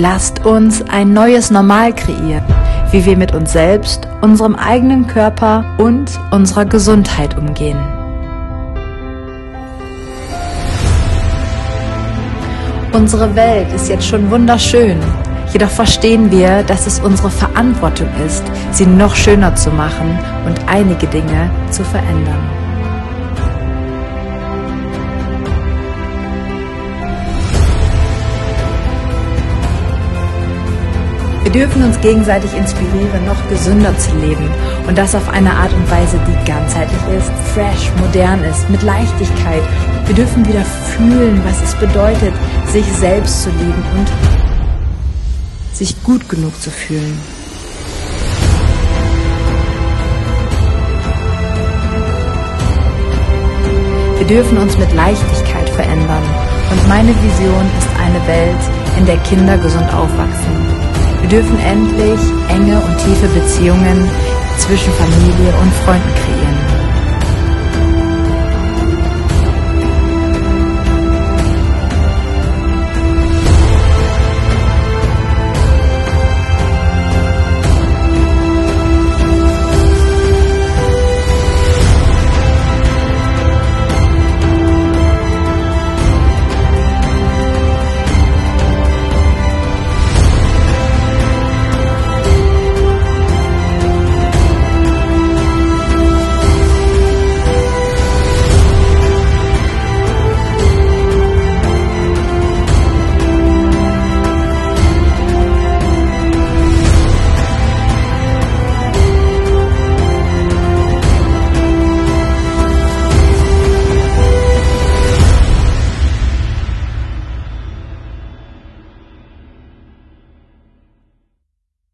Lasst uns ein neues Normal kreieren, wie wir mit uns selbst, unserem eigenen Körper und unserer Gesundheit umgehen. Unsere Welt ist jetzt schon wunderschön, jedoch verstehen wir, dass es unsere Verantwortung ist, sie noch schöner zu machen und einige Dinge zu verändern. Wir dürfen uns gegenseitig inspirieren, noch gesünder zu leben und das auf eine Art und Weise, die ganzheitlich ist, fresh, modern ist, mit Leichtigkeit. Wir dürfen wieder fühlen, was es bedeutet, sich selbst zu lieben und sich gut genug zu fühlen. Wir dürfen uns mit Leichtigkeit verändern und meine Vision ist eine Welt, in der Kinder gesund aufwachsen wir dürfen endlich enge und tiefe Beziehungen zwischen Familie und Freunden kreieren.